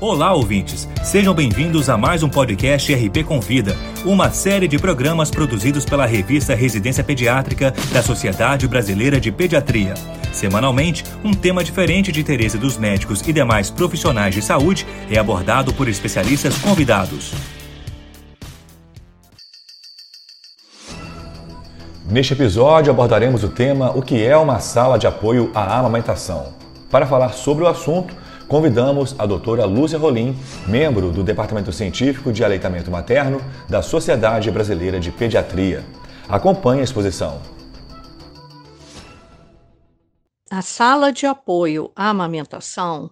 Olá, ouvintes! Sejam bem-vindos a mais um podcast RP Convida, uma série de programas produzidos pela revista Residência Pediátrica da Sociedade Brasileira de Pediatria. Semanalmente, um tema diferente de interesse dos médicos e demais profissionais de saúde é abordado por especialistas convidados. Neste episódio abordaremos o tema O que é uma sala de apoio à amamentação. Para falar sobre o assunto, convidamos a doutora Lúcia Rolim, membro do Departamento Científico de Aleitamento Materno da Sociedade Brasileira de Pediatria. Acompanhe a exposição. A sala de apoio à amamentação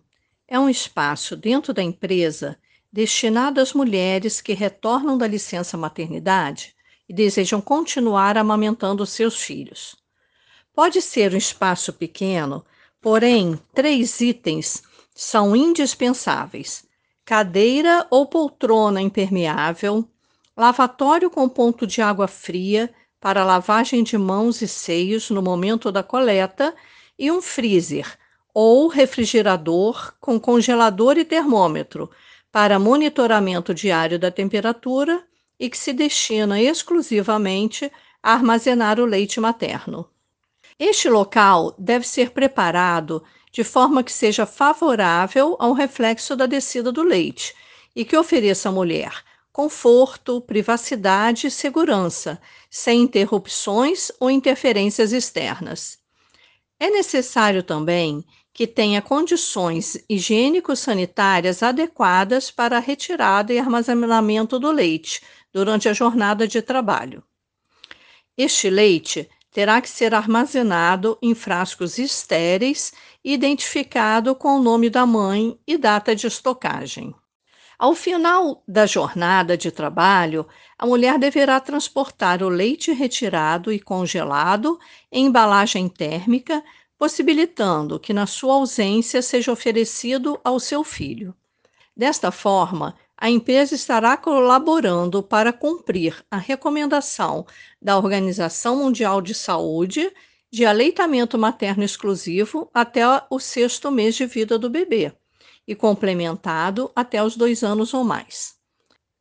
é um espaço dentro da empresa destinado às mulheres que retornam da licença maternidade e desejam continuar amamentando seus filhos. Pode ser um espaço pequeno, porém, três itens são indispensáveis: cadeira ou poltrona impermeável, lavatório com ponto de água fria para lavagem de mãos e seios no momento da coleta e um freezer ou refrigerador com congelador e termômetro para monitoramento diário da temperatura e que se destina exclusivamente a armazenar o leite materno. Este local deve ser preparado de forma que seja favorável ao reflexo da descida do leite e que ofereça à mulher conforto, privacidade e segurança, sem interrupções ou interferências externas. É necessário também que tenha condições higiênico-sanitárias adequadas para a retirada e armazenamento do leite durante a jornada de trabalho. Este leite terá que ser armazenado em frascos estéreis identificado com o nome da mãe e data de estocagem. Ao final da jornada de trabalho, a mulher deverá transportar o leite retirado e congelado em embalagem térmica, possibilitando que, na sua ausência, seja oferecido ao seu filho. Desta forma, a empresa estará colaborando para cumprir a recomendação da Organização Mundial de Saúde de aleitamento materno exclusivo até o sexto mês de vida do bebê e complementado até os dois anos ou mais.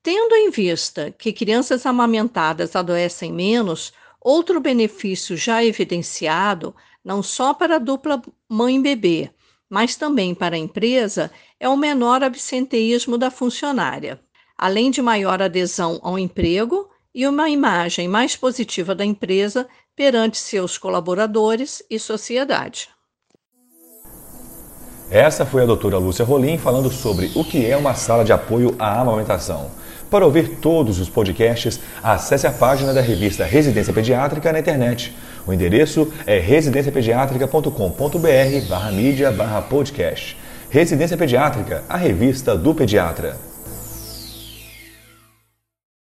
Tendo em vista que crianças amamentadas adoecem menos, outro benefício já evidenciado, não só para a dupla mãe-bebê, mas também para a empresa, é o menor absenteísmo da funcionária, além de maior adesão ao emprego e uma imagem mais positiva da empresa perante seus colaboradores e sociedade. Essa foi a doutora Lúcia Rolim falando sobre o que é uma sala de apoio à amamentação. Para ouvir todos os podcasts, acesse a página da revista Residência Pediátrica na internet. O endereço é residenciapediatrica.com.br barra mídia barra podcast. Residência Pediátrica, a revista do pediatra.